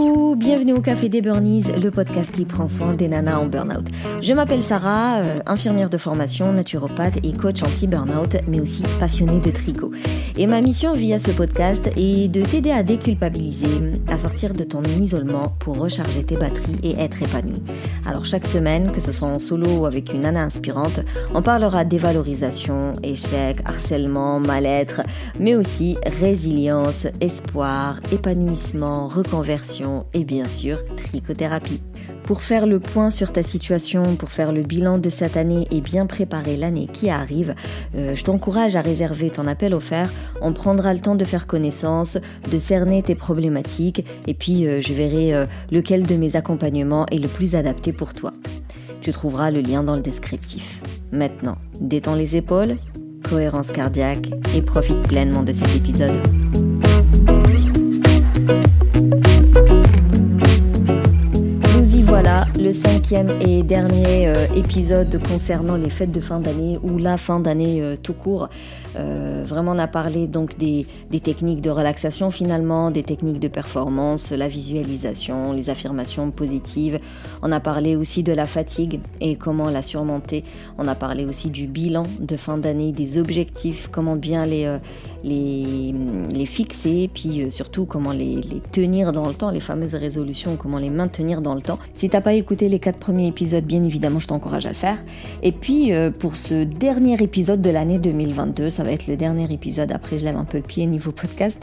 Coucou, bienvenue au Café des Burnies, le podcast qui prend soin des nanas en burn-out. Je m'appelle Sarah, euh, infirmière de formation, naturopathe et coach anti-burnout, mais aussi passionnée de tricot. Et ma mission via ce podcast est de t'aider à déculpabiliser, à sortir de ton isolement pour recharger tes batteries et être épanoui. Alors chaque semaine, que ce soit en solo ou avec une nana inspirante, on parlera dévalorisation, échec, harcèlement, mal-être, mais aussi résilience, espoir, épanouissement, reconversion et bien sûr trichothérapie. Pour faire le point sur ta situation, pour faire le bilan de cette année et bien préparer l'année qui arrive, euh, je t'encourage à réserver ton appel offert. On prendra le temps de faire connaissance, de cerner tes problématiques et puis euh, je verrai euh, lequel de mes accompagnements est le plus adapté pour toi. Tu trouveras le lien dans le descriptif. Maintenant, détends les épaules, cohérence cardiaque et profite pleinement de cet épisode. Le cinquième et dernier euh, épisode concernant les fêtes de fin d'année ou la fin d'année euh, tout court. Euh, vraiment, on a parlé donc des, techniques de relaxation finalement, des techniques de performance, la visualisation, les affirmations positives. On a parlé aussi de la fatigue et comment la surmonter. On a parlé aussi du bilan de fin d'année, des objectifs, comment bien les les, fixer, puis surtout comment les, les, tenir dans le temps, les fameuses résolutions, comment les maintenir dans le temps. Si t'as pas écouté les quatre premiers épisodes, bien évidemment, je t'encourage à le faire. Et puis euh, pour ce dernier épisode de l'année 2022, ça va être le dernier épisode, après je lève un peu le pied niveau podcast,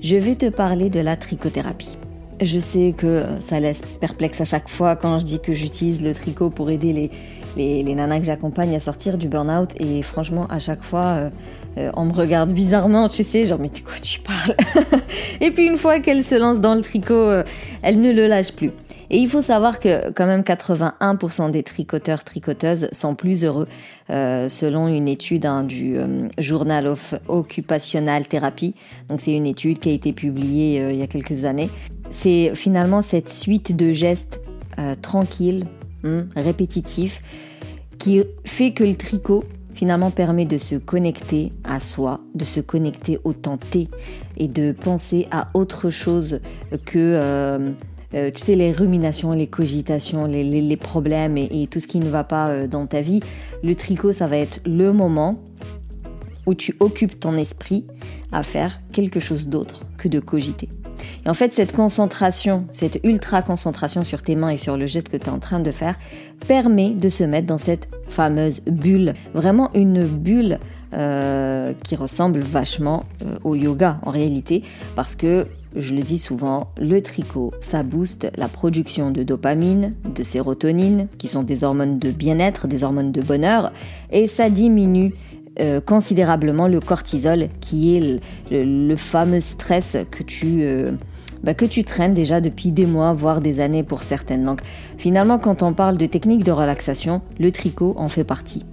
je vais te parler de la trichothérapie. Je sais que ça laisse perplexe à chaque fois quand je dis que j'utilise le tricot pour aider les, les, les nanas que j'accompagne à sortir du burn-out. Et franchement, à chaque fois, euh, euh, on me regarde bizarrement, tu sais, genre, mais de quoi tu parles? Et puis une fois qu'elle se lance dans le tricot, euh, elle ne le lâche plus. Et il faut savoir que quand même 81% des tricoteurs tricoteuses sont plus heureux, euh, selon une étude hein, du Journal of Occupational Therapy. Donc c'est une étude qui a été publiée il y a quelques années. C'est finalement cette suite de gestes tranquilles, hein, répétitifs, qui fait que le tricot finalement permet de se connecter à soi, de se connecter au temps T et de penser à autre chose que euh, tu sais les ruminations, les cogitations, les, problèmes et, tout ce qui ne va pas euh, dans ta vie. Le tricot, ça va être le moment où tu occupes ton esprit à faire quelque chose d'autre que de cogiter. Et en fait, cette concentration, cette ultra concentration sur tes mains et sur le geste que tu es en train de faire, permet de se mettre dans cette fameuse bulle. Vraiment une bulle euh, qui ressemble vachement au yoga en réalité, parce que je le dis souvent, le tricot, ça booste la production de dopamine, de sérotonine, qui sont des hormones de bien-être, des hormones de bonheur, et ça diminue euh, considérablement le cortisol, qui est le, fameux stress que tu, euh, bah, que tu traînes déjà depuis des mois, voire des années pour certaines. Donc finalement, quand on parle de techniques de relaxation, le tricot en fait partie.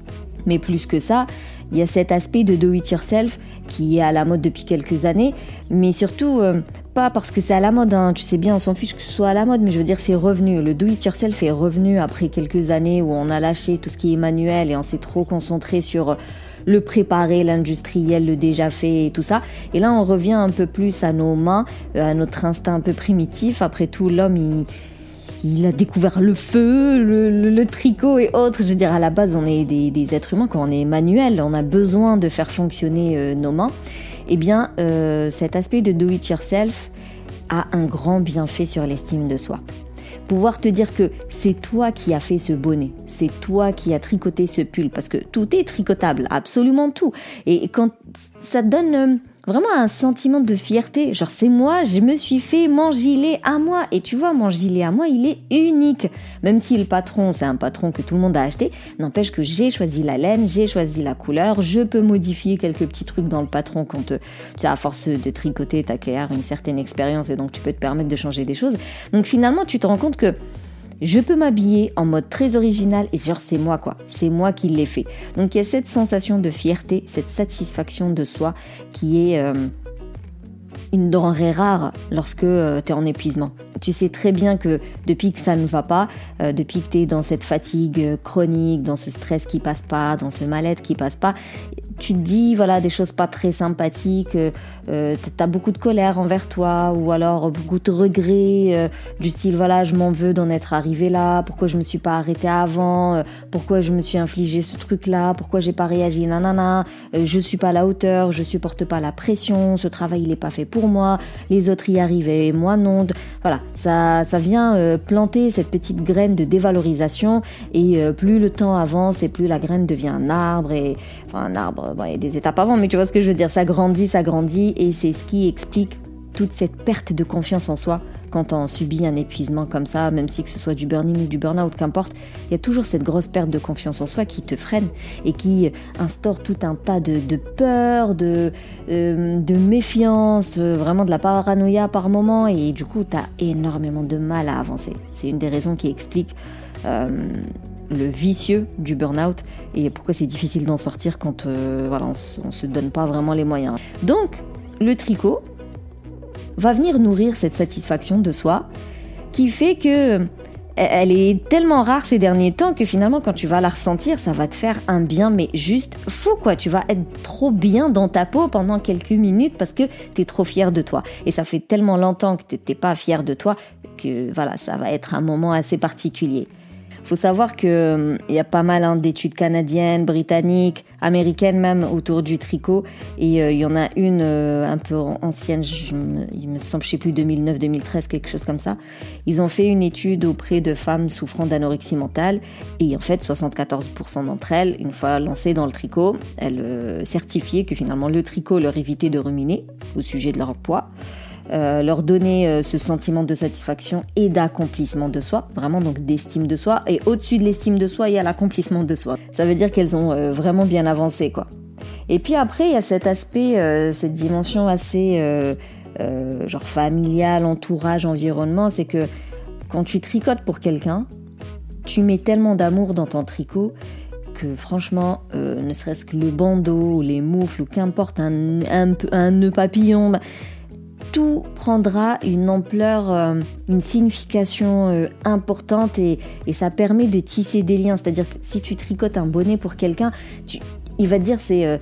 Mais plus que ça, il y a cet aspect de do it yourself qui est à la mode depuis quelques années, mais surtout euh, pas parce que c'est à la mode, hein. tu sais bien, on s'en fiche que ce soit à la mode, mais je veux dire c'est revenu. Le do it yourself est revenu après quelques années où on a lâché tout ce qui est manuel et on s'est trop concentré sur le préparer, l'industriel, le déjà fait et tout ça. Et là, on revient un peu plus à nos mains, euh, à notre instinct un peu primitif. Après tout, l'homme, il, il a découvert le feu, le, tricot et autres. Je veux dire, à la base, on est des, êtres humains, quand on est manuel, on a besoin de faire fonctionner euh, nos mains. Eh bien, euh, cet aspect de do it yourself a un grand bienfait sur l'estime de soi. Pouvoir te dire que c'est toi qui as fait ce bonnet, c'est toi qui as tricoté ce pull, parce que tout est tricotable, absolument tout. Et quand ça donne euh, vraiment un sentiment de fierté. Genre, c'est moi, je me suis fait mon gilet à moi. Et tu vois, mon gilet à moi, il est unique. Même si le patron, c'est un patron que tout le monde a acheté, n'empêche que j'ai choisi la laine, j'ai choisi la couleur. Je peux modifier quelques petits trucs dans le patron quand, euh, tu sais, à force de tricoter, t'acquiers une certaine expérience et donc tu peux te permettre de changer des choses. Donc finalement, tu te rends compte que je peux m'habiller en mode très original et genre c'est moi quoi, c'est moi qui l'ai fait. Donc il y a cette sensation de fierté, cette satisfaction de soi qui est euh, une denrée rare lorsque euh, tu es en épuisement. Tu sais très bien que depuis que ça ne va pas, euh, depuis que tu es dans cette fatigue chronique, dans ce stress qui passe pas, dans ce mal-être qui passe pas, tu te dis voilà des choses pas très sympathiques, euh, tu as beaucoup de colère envers toi ou alors beaucoup de regrets euh, du style voilà je m'en veux d'en être arrivé là, pourquoi je me suis pas arrêté avant, euh, pourquoi je me suis infligé ce truc là, pourquoi j'ai pas réagi nanana, euh, je suis pas à la hauteur, je supporte pas la pression, ce travail il est pas fait pour moi, les autres y arrivaient, moi non. Voilà, ça ça vient planter cette petite graine de dévalorisation et plus le temps avance et plus la graine devient un arbre et enfin un arbre il y a des étapes avant, mais tu vois ce que je veux dire, ça grandit, ça grandit, et c'est ce qui explique toute cette perte de confiance en soi quand on subit un épuisement comme ça, même si que ce soit du burning ou du burn-out, qu'importe, il y a toujours cette grosse perte de confiance en soi qui te freine et qui instaure tout un tas de, peur, de, euh, de méfiance, euh, vraiment de la paranoïa par moment, et du coup, tu as énormément de mal à avancer. C'est une des raisons qui explique euh, le vicieux du burn-out et pourquoi c'est difficile d'en sortir quand on ne se donne pas vraiment les moyens. Donc, le tricot va venir nourrir cette satisfaction de soi qui fait que elle est tellement rare ces derniers temps que finalement quand tu vas la ressentir, ça va te faire un bien mais juste fou quoi. Tu vas être trop bien dans ta peau pendant quelques minutes parce que tu es trop fier de toi. Et ça fait tellement longtemps que tu n'étais pas fier de toi que voilà, ça va être un moment assez particulier faut savoir hum, il y a pas mal hein, d'études canadiennes, britanniques, américaines même autour du tricot. Et euh, il y en a une euh, un peu ancienne, il me semble, je sais plus, 2009-2013, quelque chose comme ça. Ils ont fait une étude auprès de femmes souffrant d'anorexie mentale. Et en fait, 74% d'entre elles, une fois lancées dans le tricot, elles euh, certifiaient que finalement le tricot leur évitait de ruminer au sujet de leur poids. Euh, leur donner euh, ce sentiment de satisfaction et d'accomplissement de soi, vraiment donc d'estime de soi. Et au-dessus de l'estime de soi, il y a l'accomplissement de soi. Ça veut dire qu'elles ont euh, vraiment bien avancé, quoi. Et puis après, il y a cet aspect, cette dimension assez genre familiale, entourage, environnement, c'est que quand tu tricotes pour quelqu'un, tu mets tellement d'amour dans ton tricot que franchement, ne serait-ce que le bandeau, les moufles ou qu'importe, un, un, un, nœud papillon, bah, tout prendra une ampleur, euh, une signification euh, importante et, ça permet de tisser des liens. C'est-à-dire que si tu tricotes un bonnet pour quelqu'un, il va dire c'est euh,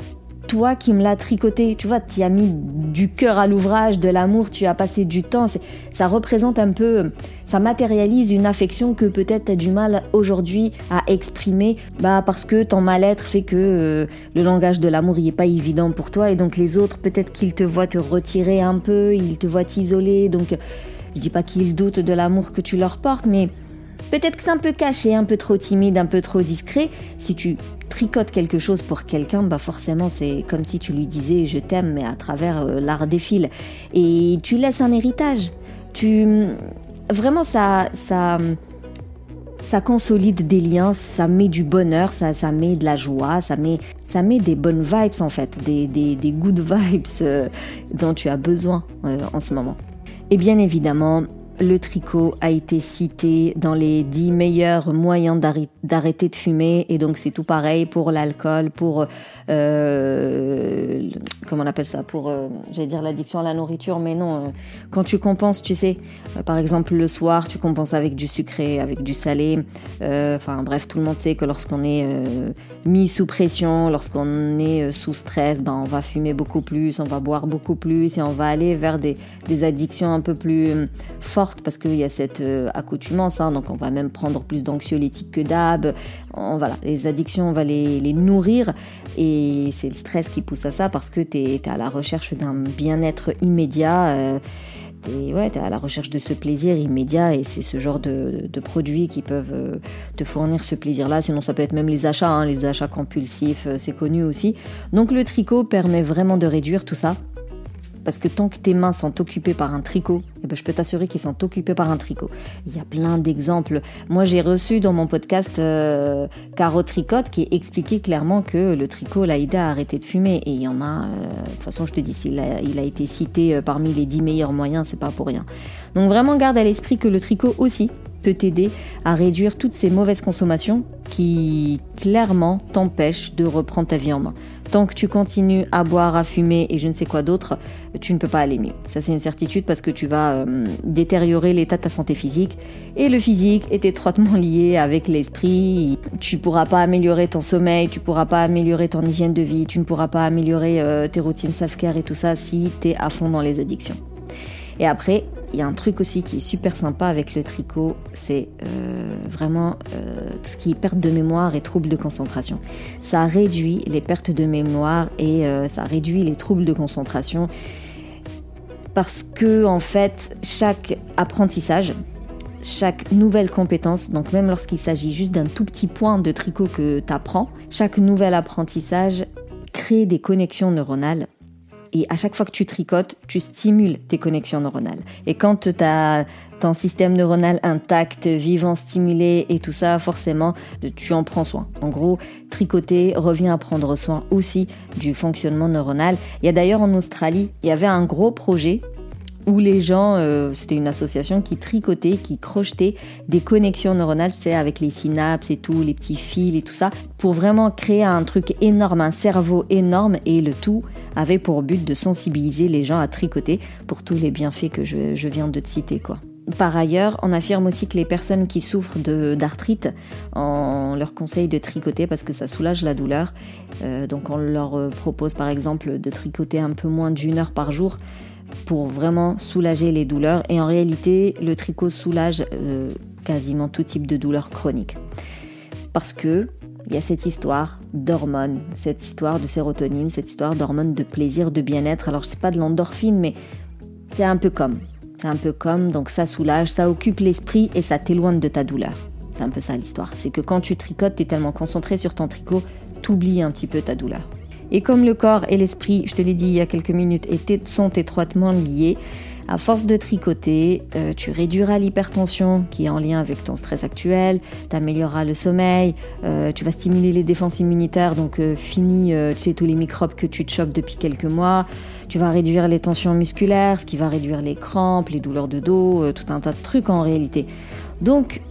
toi qui me l'as tricoté. Tu vois, tu as mis du cœur à l'ouvrage, de l'amour, tu as passé du temps. Ça représente un peu, ça matérialise une affection que peut-être tu as du mal aujourd'hui à exprimer bah, parce que ton mal-être fait que euh, le langage de l'amour n'est pas évident pour toi. Et donc les autres, peut-être qu'ils te voient te retirer un peu, ils te voient t'isoler. Donc je dis pas qu'ils doutent de l'amour que tu leur portes, mais Peut-être que c'est un peu caché, un peu trop timide, un peu trop discret. Si tu tricotes quelque chose pour quelqu'un, bah forcément c'est comme si tu lui disais je t'aime, mais à travers euh, l'art des fils. Et tu laisses un héritage. Tu vraiment ça ça ça consolide des liens, ça met du bonheur, ça, ça met de la joie, ça met, ça met des bonnes vibes en fait, des, des, des good vibes euh, dont tu as besoin euh, en ce moment. Et bien évidemment, le tricot a été cité dans les 10 meilleurs moyens d'arrêter de fumer et donc c'est tout pareil pour l'alcool, pour euh, comment on appelle ça, pour euh, j'allais dire l'addiction à la nourriture, mais non, euh, quand tu compenses, tu sais, par exemple le soir, tu compenses avec du sucré, avec du salé, enfin bref, tout le monde sait que lorsqu'on est mis sous pression, lorsqu'on est sous stress, ben on va fumer beaucoup plus, on va boire beaucoup plus et on va aller vers des, des addictions un peu plus fortes parce qu'il y a cette euh, accoutumance, hein, donc on va même prendre plus d'anxiolytiques que d'hab. Voilà, les addictions, on va les, nourrir et c'est le stress qui pousse à ça parce que tu es, à la recherche d'un bien-être immédiat. Euh, tu ouais, à la recherche de ce plaisir immédiat et c'est ce genre de, produits qui peuvent euh, te fournir ce plaisir-là. Sinon, ça peut être même les achats, hein, les achats compulsifs, c'est connu aussi. Donc le tricot permet vraiment de réduire tout ça parce que tant que tes mains sont occupées par un tricot, eh ben, je peux t'assurer qu'ils sont occupés par un tricot. Il y a plein d'exemples. Moi, j'ai reçu dans mon podcast euh, Caro Tricote qui expliquait clairement que le tricot l'a aidé à arrêter de fumer. Et il y en a, euh, de toute façon, je te dis, il a, il a été cité euh, parmi les 10 meilleurs moyens, c'est pas pour rien. Donc vraiment, garde à l'esprit que le tricot aussi, peut t'aider à réduire toutes ces mauvaises consommations qui clairement t'empêchent de reprendre ta vie en main. Tant que tu continues à boire, à fumer et je ne sais quoi d'autre, tu ne peux pas aller mieux. Ça c'est une certitude parce que tu vas euh, détériorer l'état de ta santé physique et le physique est étroitement lié avec l'esprit. Tu pourras pas améliorer ton sommeil, tu pourras pas améliorer ton hygiène de vie, tu ne pourras pas améliorer euh, tes routines self-care et tout ça si tu es à fond dans les addictions. Et après, il y a un truc aussi qui est super sympa avec le tricot, c'est euh, vraiment euh, tout ce qui est perte de mémoire et troubles de concentration. Ça réduit les pertes de mémoire et euh, ça réduit les troubles de concentration parce que en fait, chaque apprentissage, chaque nouvelle compétence, donc même lorsqu'il s'agit juste d'un tout petit point de tricot que tu apprends, chaque nouvel apprentissage crée des connexions neuronales et à chaque fois que tu tricotes, tu stimules tes connexions neuronales. Et quand tu as ton système neuronal intact, vivant, stimulé et tout ça, forcément, tu en prends soin. En gros, tricoter revient à prendre soin aussi du fonctionnement neuronal. Il y a d'ailleurs en Australie, il y avait un gros projet où les gens, euh, c'était une association qui tricotait, qui crochetait des connexions neuronales, tu sais, avec les synapses et tout, les petits fils et tout ça, pour vraiment créer un truc énorme, un cerveau énorme, et le tout avait pour but de sensibiliser les gens à tricoter pour tous les bienfaits que je, viens de te citer, quoi. Par ailleurs, on affirme aussi que les personnes qui souffrent d'arthrite, on leur conseille de tricoter parce que ça soulage la douleur. Euh, donc on leur propose par exemple de tricoter un peu moins d'une heure par jour pour vraiment soulager les douleurs. Et en réalité, le tricot soulage euh, quasiment tout type de douleur chronique. Parce que il y a cette histoire d'hormones, cette histoire de sérotonine, cette histoire d'hormones de plaisir, de bien-être. Alors c'est pas de l'endorphine, mais c'est un peu comme. C'est un peu comme, donc ça soulage, ça occupe l'esprit et ça t'éloigne de ta douleur. C'est un peu ça l'histoire. C'est que quand tu tricotes, tu es tellement concentré sur ton tricot, t'oublies un petit peu ta douleur. Et comme le corps et l'esprit, je te l'ai dit il y a quelques minutes, sont étroitement liés, à force de tricoter, euh, tu réduiras l'hypertension qui est en lien avec ton stress actuel, tu amélioreras le sommeil, euh, tu vas stimuler les défenses immunitaires, donc euh, fini tous les microbes que tu te chopes depuis quelques mois, tu vas réduire les tensions musculaires, ce qui va réduire les crampes, les douleurs de dos, tout un tas de trucs en réalité. Donc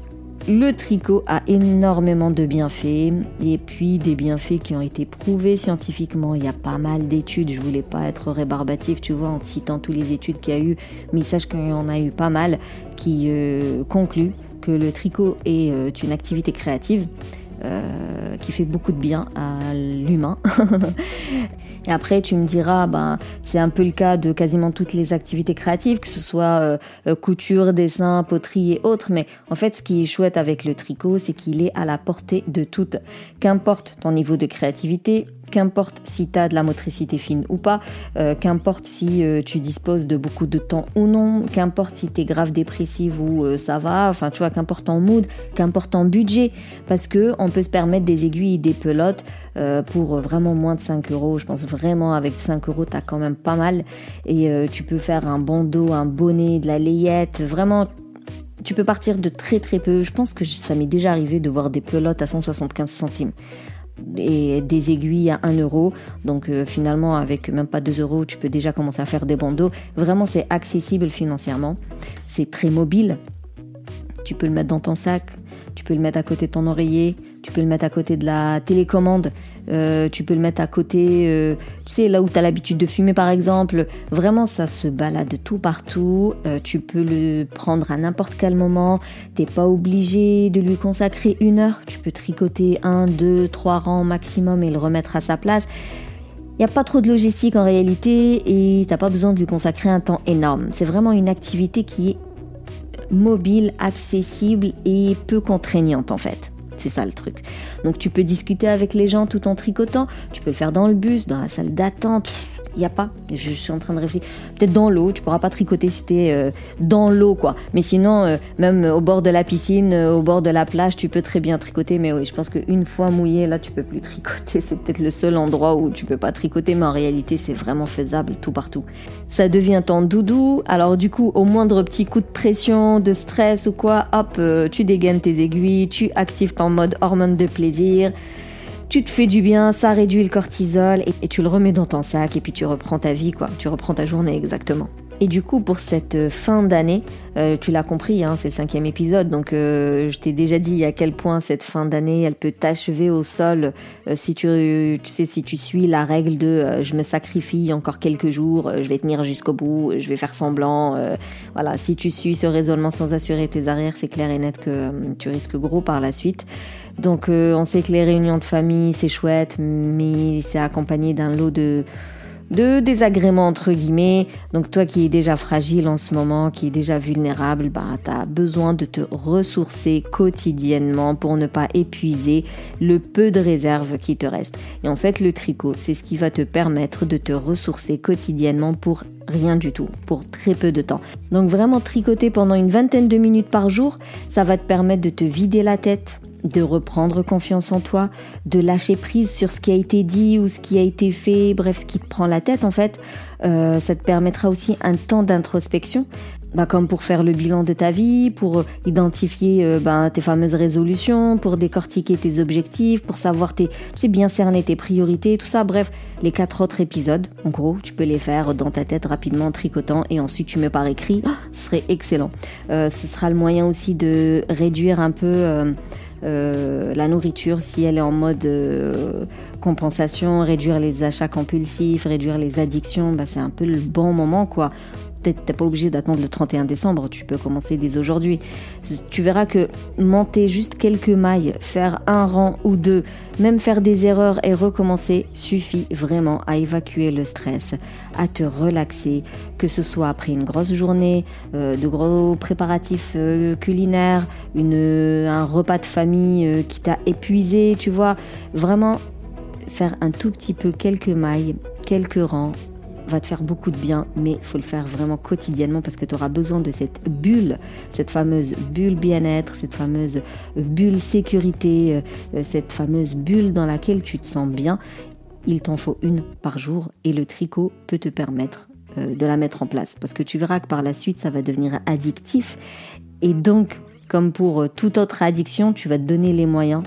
le tricot a énormément de bienfaits et puis des bienfaits qui ont été prouvés scientifiquement. Il y a pas mal d'études, je voulais pas être rébarbatif, tu vois, en citant toutes les études qu'il y a eu, mais sache qu'il y en a eu pas mal qui euh, concluent que le tricot est euh, une activité créative euh, qui fait beaucoup de bien à l'humain. Et après, tu me diras, ben, c'est un peu le cas de quasiment toutes les activités créatives, que ce soit euh, euh, couture, dessin, poterie et autres. Mais en fait, ce qui est chouette avec le tricot, c'est qu'il est à la portée de toutes. Qu'importe ton niveau de créativité, qu'importe si tu as de la motricité fine ou pas, euh, qu'importe si euh, tu disposes de beaucoup de temps ou non, qu'importe si tu es grave dépressive ou euh, ça va, enfin tu vois, qu'importe ton mood, qu'importe ton budget, parce que on peut se permettre des aiguilles des pelotes pour vraiment moins de 5 euros. Je pense vraiment avec 5 euros, tu as quand même pas mal et tu peux faire un bandeau, un bonnet, de la layette, vraiment tu peux partir de très très peu. Je pense que ça m'est déjà arrivé de voir des pelotes à 175 centimes et des aiguilles à 1 euro. Donc euh, finalement, avec même pas 2 euros, tu peux déjà commencer à faire des bandeaux. Vraiment, c'est accessible financièrement. C'est très mobile. Tu peux le mettre dans ton sac, tu peux le mettre à côté de ton oreiller, tu peux le mettre à côté de la télécommande, euh, tu peux le mettre à côté, euh, tu sais, là où tu as l'habitude de fumer par exemple. Vraiment, ça se balade tout partout. Euh, tu peux le prendre à n'importe quel moment. T'es pas obligé de lui consacrer une heure. Tu peux tricoter un, deux, trois rangs maximum et le remettre à sa place. Il n'y a pas trop de logistique en réalité et t'as pas besoin de lui consacrer un temps énorme. C'est vraiment une activité qui est mobile, accessible et peu contraignante en fait. C'est ça le truc. Donc tu peux discuter avec les gens tout en tricotant. Tu peux le faire dans le bus, dans la salle d'attente. Il n'y a pas. Je suis en train de réfléchir. Peut-être dans l'eau, tu pourras pas tricoter si tu es euh, dans l'eau, quoi. Mais sinon, euh, même au bord de la piscine, euh, au bord de la plage, tu peux très bien tricoter. Mais oui, je pense qu'une fois mouillé, là, tu peux plus tricoter. C'est peut-être le seul endroit où tu peux pas tricoter, mais en réalité, c'est vraiment faisable tout partout. Ça devient ton doudou. Alors du coup, au moindre petit coup de pression, de stress ou quoi, hop, tu dégaines tes aiguilles, tu actives ton mode hormone de plaisir tu te fais du bien, ça réduit le cortisol et, tu le remets dans ton sac et puis tu reprends ta vie, quoi. Tu reprends ta journée exactement. Et du coup, pour cette fin d'année, euh, tu l'as compris, hein, c'est le cinquième épisode, donc euh, je t'ai déjà dit à quel point cette fin d'année, elle peut t'achever au sol euh, si tu, si tu suis la règle de je me sacrifie encore quelques jours, je vais tenir jusqu'au bout, je vais faire semblant. voilà, si tu suis ce raisonnement sans assurer tes arrières, c'est clair et net que tu risques gros par la suite. Donc on sait que les réunions de famille, c'est chouette, mais c'est accompagné d'un lot de de désagréments entre guillemets. Donc toi qui es déjà fragile en ce moment, qui est déjà vulnérable, bah tu as besoin de te ressourcer quotidiennement pour ne pas épuiser le peu de réserve qui te reste. Et en fait, le tricot, c'est ce qui va te permettre de te ressourcer quotidiennement pour rien du tout, pour très peu de temps. Donc vraiment tricoter pendant une vingtaine de minutes par jour, ça va te permettre de te vider la tête, de reprendre confiance en toi, de lâcher prise sur ce qui a été dit ou ce qui a été fait, bref, ce qui te prend la tête en fait. Euh, ça te permettra aussi un temps d'introspection, bah, comme pour faire le bilan de ta vie, pour identifier euh, bah, tes fameuses résolutions, pour décortiquer tes objectifs, pour savoir tes, tu bien cerner tes priorités, tout ça. Bref, les quatre autres épisodes, en gros, tu peux les faire dans ta tête rapidement, en tricotant, et ensuite tu me par écrit. ce serait excellent. Euh, ce sera le moyen aussi de réduire un peu euh, la nourriture, si elle est en mode euh, compensation, réduire les achats compulsifs, réduire les addictions, bah, c'est un peu le bon moment quoi t'es pas obligé d'attendre le 31 décembre, tu peux commencer dès aujourd'hui. Tu verras que monter juste quelques mailles, faire un rang ou deux, même faire des erreurs et recommencer suffit vraiment à évacuer le stress, à te relaxer, que ce soit après une grosse journée, euh, de gros préparatifs euh, culinaires, une, un repas de famille euh, qui t'a épuisé, tu vois, vraiment faire un tout petit peu quelques mailles, quelques rangs va te faire beaucoup de bien, mais il faut le faire vraiment quotidiennement parce que tu auras besoin de cette bulle, cette fameuse bulle bien-être, cette fameuse bulle sécurité, euh, euh, cette fameuse bulle dans laquelle tu te sens bien. Il t'en faut une par jour et le tricot peut te permettre euh, de la mettre en place parce que tu verras que par la suite ça va devenir addictif et donc comme pour toute autre addiction, tu vas te donner les moyens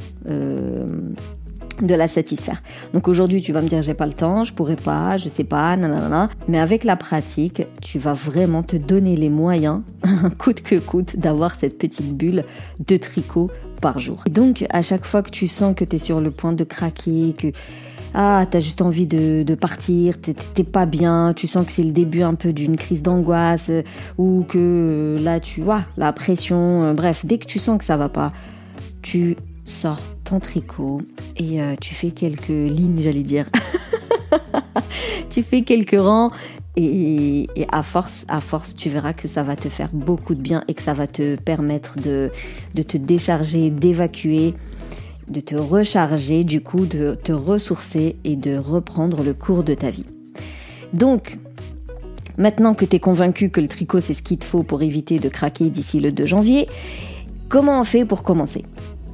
de la satisfaire. Donc aujourd'hui, tu vas me dire j'ai pas le temps, je pourrais pas, je sais pas, nanana. Mais avec la pratique, tu vas vraiment te donner les moyens, coûte que coûte, d'avoir cette petite bulle de tricot par jour. donc à chaque fois que tu sens que tu es sur le point de craquer, que ah, t'as juste envie de, de partir, t'es pas bien, tu sens que c'est le début un peu d'une crise d'angoisse, ou que euh, là tu vois, la pression, euh, bref, dès que tu sens que ça va pas, tu sors ton tricot et euh, tu fais quelques lignes, j'allais dire. tu fais quelques rangs et, à force, à force, tu verras que ça va te faire beaucoup de bien et que ça va te permettre de, de te décharger, d'évacuer, de te recharger, du coup, de te ressourcer et de reprendre le cours de ta vie. Donc, maintenant que tu es convaincu que le tricot c'est ce qu'il te faut pour éviter de craquer d'ici le 2 janvier, comment on fait pour commencer?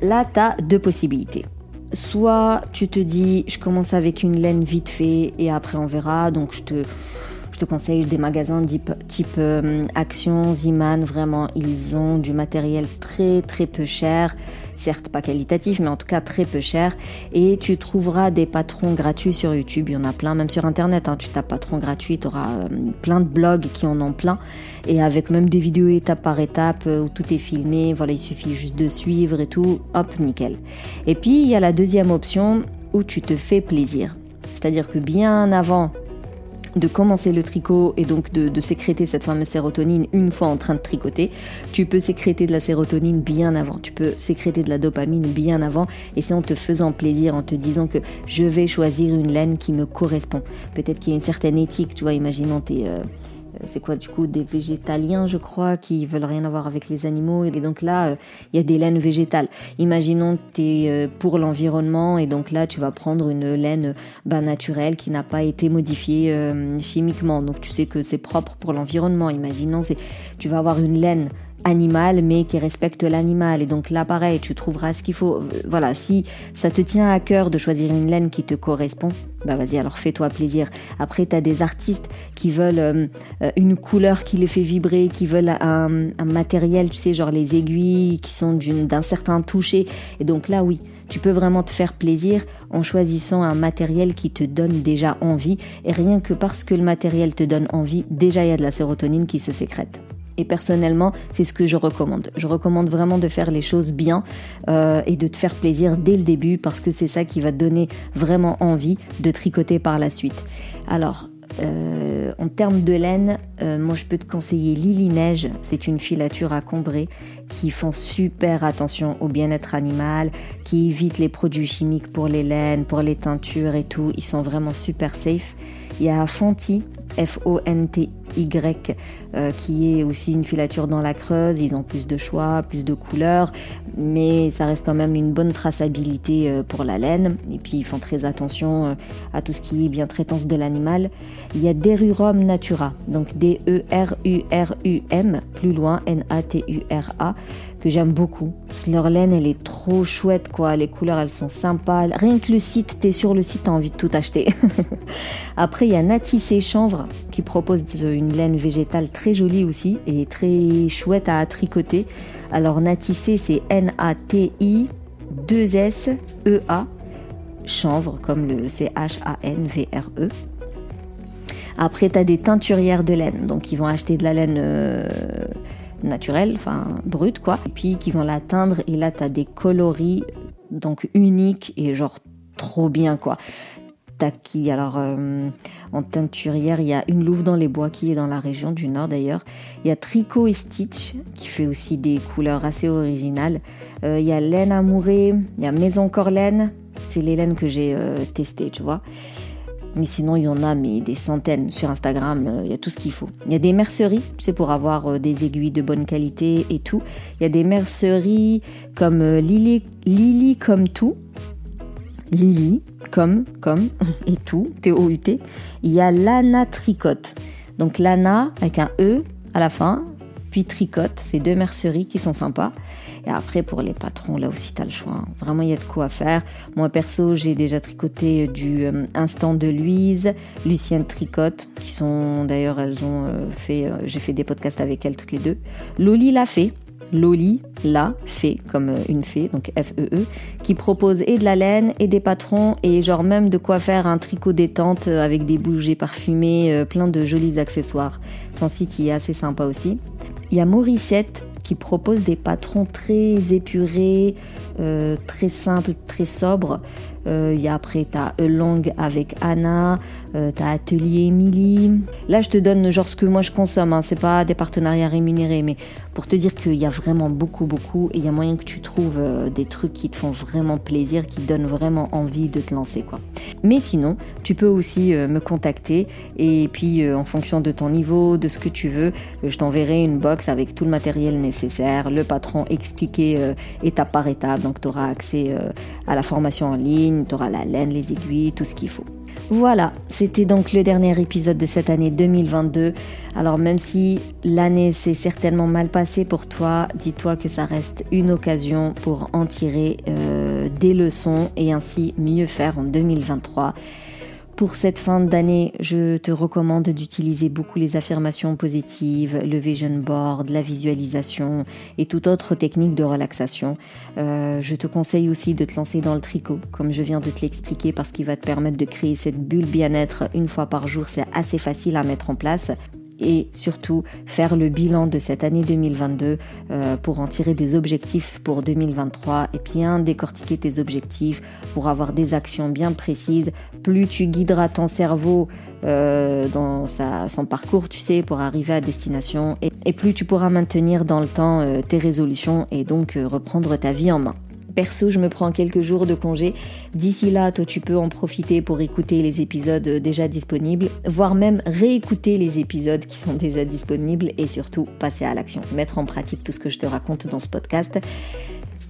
Là, tu as deux possibilités. Soit tu te dis, je commence avec une laine vite fait et après on verra. Donc je te, conseille des magasins type, type euh, Action, Ziman. Vraiment, ils ont du matériel très très peu cher certes pas qualitatif, mais en tout cas très peu cher. Et tu trouveras des patrons gratuits sur YouTube, il y en a plein, même sur Internet, hein, tu tapes patron gratuit, tu auras euh, plein de blogs qui en ont plein, et avec même des vidéos étape par étape euh, où tout est filmé, voilà, il suffit juste de suivre et tout, hop, nickel. Et puis il y a la deuxième option où tu te fais plaisir. C'est-à-dire que bien avant de commencer le tricot et donc de, sécréter cette fameuse sérotonine une fois en train de tricoter. Tu peux sécréter de la sérotonine bien avant, tu peux sécréter de la dopamine bien avant et c'est en te faisant plaisir, en te disant que je vais choisir une laine qui me correspond. Peut-être qu'il y a une certaine éthique, tu vois, imaginons tes... Euh, euh, c'est quoi du coup des végétaliens je crois qui veulent rien avoir avec les animaux. Et donc là euh, il y a des laines végétales. Imaginons que tu es euh, pour l'environnement et donc là tu vas prendre une laine bah, naturelle qui n'a pas été modifiée chimiquement. Donc tu sais que c'est propre pour l'environnement. Imaginons tu vas avoir une laine animal mais qui respecte l'animal et donc là pareil tu trouveras ce qu'il faut voilà si ça te tient à cœur de choisir une laine qui te correspond bah vas-y alors fais-toi plaisir après tu as des artistes qui veulent euh, euh, une couleur qui les fait vibrer qui veulent un, un matériel tu sais genre les aiguilles qui sont d'un certain toucher et donc là oui Tu peux vraiment te faire plaisir en choisissant un matériel qui te donne déjà envie. Et rien que parce que le matériel te donne envie, déjà il y a de la sérotonine qui se sécrète. Et personnellement, c'est ce que je recommande. Je recommande vraiment de faire les choses bien euh, et de te faire plaisir dès le début parce que c'est ça qui va te donner vraiment envie de tricoter par la suite. Alors, euh, en termes de laine, euh, moi je peux te conseiller Lily Neige. C'est une filature à combrer qui font super attention au bien-être animal, qui évite les produits chimiques pour les laines, pour les teintures et tout. Ils sont vraiment super safe. Il y a Fonty, F-O-N-T-Y, euh, qui est aussi une filature dans la creuse. Ils ont plus de choix, plus de couleurs, mais ça reste quand même une bonne traçabilité euh, pour la laine. Et puis ils font très attention euh, à tout ce qui est bien traitance de l'animal. Il y a Derurum Natura, donc D-E-R-U-R-U-M, plus loin, N-A-T-U-R-A, que j'aime beaucoup. Leur laine, elle est trop chouette, quoi. Les couleurs, elles sont sympas. Rien que le site, t'es sur le site, t'as envie de tout acheter. Après, il y a Natissé Chanvre qui propose une laine végétale très jolie aussi et très chouette à tricoter. Alors, Natissé, c'est N-A-T-I 2-S-E-A. Chanvre, comme le C-H-A-N-V-R-E. Après, tu as des teinturières de laine. Donc, ils vont acheter de la laine euh, naturelle, enfin brute, quoi. Et puis, qui vont la teindre. Et là, tu as des coloris, donc uniques et genre trop bien, quoi. Taki. Alors, euh, en teinturière, il y a une louve dans les bois qui est dans la région du Nord d'ailleurs. Il y a Tricot et Stitch qui fait aussi des couleurs assez originales. Euh, il y a Laine Amourée, il y a Maison Corlaine. C'est les laines que j'ai euh, testées, tu vois. Mais sinon, il y en a mais des centaines sur Instagram. Il y a tout ce qu'il faut. Il y a des merceries, c'est pour avoir des aiguilles de bonne qualité et tout. Il y a des merceries comme Lily comme tout. Lily comme comme et tout. T-O-U-T. Il y a Lana Tricote. Donc Lana avec un E à la fin puis Tricote, c'est deux merceries qui sont sympas. Et après, pour les patrons, là aussi, tu as le choix. Hein. Vraiment, il y a de quoi faire. Moi, perso, j'ai déjà tricoté euh, du euh, Instant de Louise, Lucienne Tricote, qui sont d'ailleurs, elles ont euh, fait, j'ai fait des podcasts avec elles toutes les deux. Loli l'a fait. Loli l'a fait comme une fée, donc F-E-E, -E, qui propose et de la laine et des patrons et genre même de quoi faire un tricot détente avec des bougies parfumées, plein de jolis accessoires. Son site y est assez sympa aussi. Il y a Morissette qui propose des patrons très épurés, euh, très simples, très sobres. Euh, il y a après, tu as Long avec Anna, euh, tu as Atelier Emily. Là, je te donne genre ce que moi je consomme, hein. c'est pas des partenariats rémunérés, mais pour te dire qu'il y a vraiment beaucoup, beaucoup, et il y a moyen que tu trouves euh, des trucs qui te font vraiment plaisir, qui donnent vraiment envie de te lancer. Mais sinon, tu peux aussi me contacter, et puis en fonction de ton niveau, de ce que tu veux, je t'enverrai une box avec tout le matériel nécessaire, le patron expliqué étape par étape, donc tu auras accès à la formation en ligne tu auras la laine, les aiguilles, tout ce qu'il faut. Voilà, c'était donc le dernier épisode de cette année 2022. Alors même si l'année s'est certainement mal passée pour toi, dis-toi que ça reste une occasion pour en tirer euh, des leçons et ainsi mieux faire en 2023. Pour cette fin d'année, je te recommande d'utiliser beaucoup les affirmations positives, le vision board, la visualisation et toute autre technique de relaxation. Euh, je te conseille aussi de te lancer dans le tricot, comme je viens de te l'expliquer, parce qu'il va te permettre de créer cette bulle bien-être une fois par jour. C'est assez facile à mettre en place et surtout faire le bilan de cette année 2022 euh, pour en tirer des objectifs pour 2023 et bien décortiquer tes objectifs pour avoir des actions bien précises. Plus tu guideras ton cerveau euh, dans son parcours, tu sais, pour arriver à destination et, plus tu pourras maintenir dans le temps euh, tes résolutions et donc reprendre ta vie en main. Perso, je me prends quelques jours de congé. D'ici là, toi, tu peux en profiter pour écouter les épisodes déjà disponibles, voire même réécouter les épisodes qui sont déjà disponibles et surtout passer à l'action, mettre en pratique tout ce que je te raconte dans ce podcast.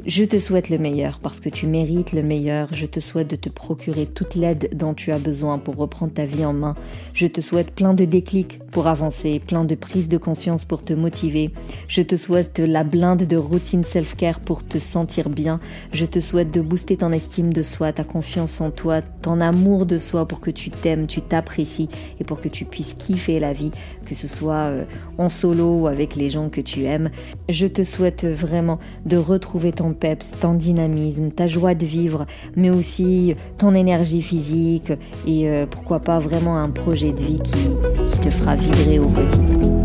Je te souhaite le meilleur parce que tu mérites le meilleur. Je te souhaite de te procurer toute l'aide dont tu as besoin pour reprendre ta vie en main. Je te souhaite plein de déclics pour avancer, plein de prises de conscience pour te motiver. Je te souhaite la blinde de routine self-care pour te sentir bien. Je te souhaite de booster ton estime de soi, ta confiance en toi, ton amour de soi pour que tu t'aimes, tu t'apprécies et pour que tu puisses kiffer la vie que ce soit en solo ou avec les gens que tu aimes. Je te souhaite vraiment de retrouver ton peps, ton dynamisme, ta joie de vivre, mais aussi ton énergie physique et pourquoi pas vraiment un projet de vie qui, qui te fera vibrer au quotidien.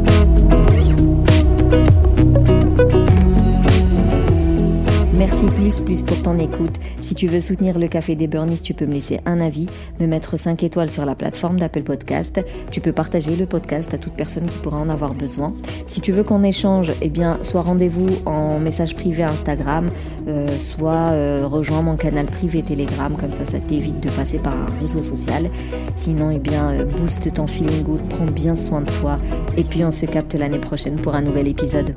Merci plus plus pour ton écoute. Si tu veux soutenir le Café des Burnies, tu peux me laisser un avis, me mettre 5 étoiles sur la plateforme d'Apple Podcast. Tu peux partager le podcast à toute personne qui pourra en avoir besoin. Si tu veux qu'on échange, eh bien, soit rendez-vous en message privé Instagram, euh, soit euh, rejoins mon canal privé Telegram, comme ça, ça t'évite de passer par un réseau social. Sinon, eh bien, euh, booste ton feeling good, prends bien soin de toi, et puis on se capte l'année prochaine pour un nouvel épisode.